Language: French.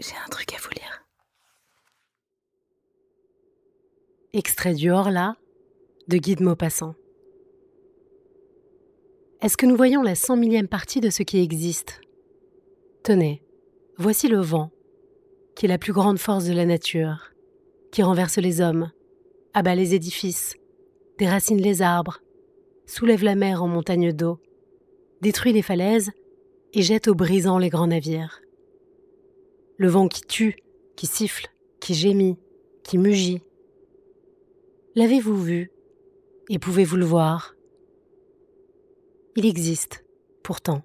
J'ai un truc à vous lire. Extrait du Horla de Guy de Maupassant. Est-ce que nous voyons la cent millième partie de ce qui existe? Tenez, voici le vent, qui est la plus grande force de la nature, qui renverse les hommes, abat les édifices, déracine les arbres, soulève la mer en montagne d'eau, détruit les falaises et jette au brisant les grands navires. Le vent qui tue, qui siffle, qui gémit, qui mugit. L'avez-vous vu Et pouvez-vous le voir? Il existe, pourtant.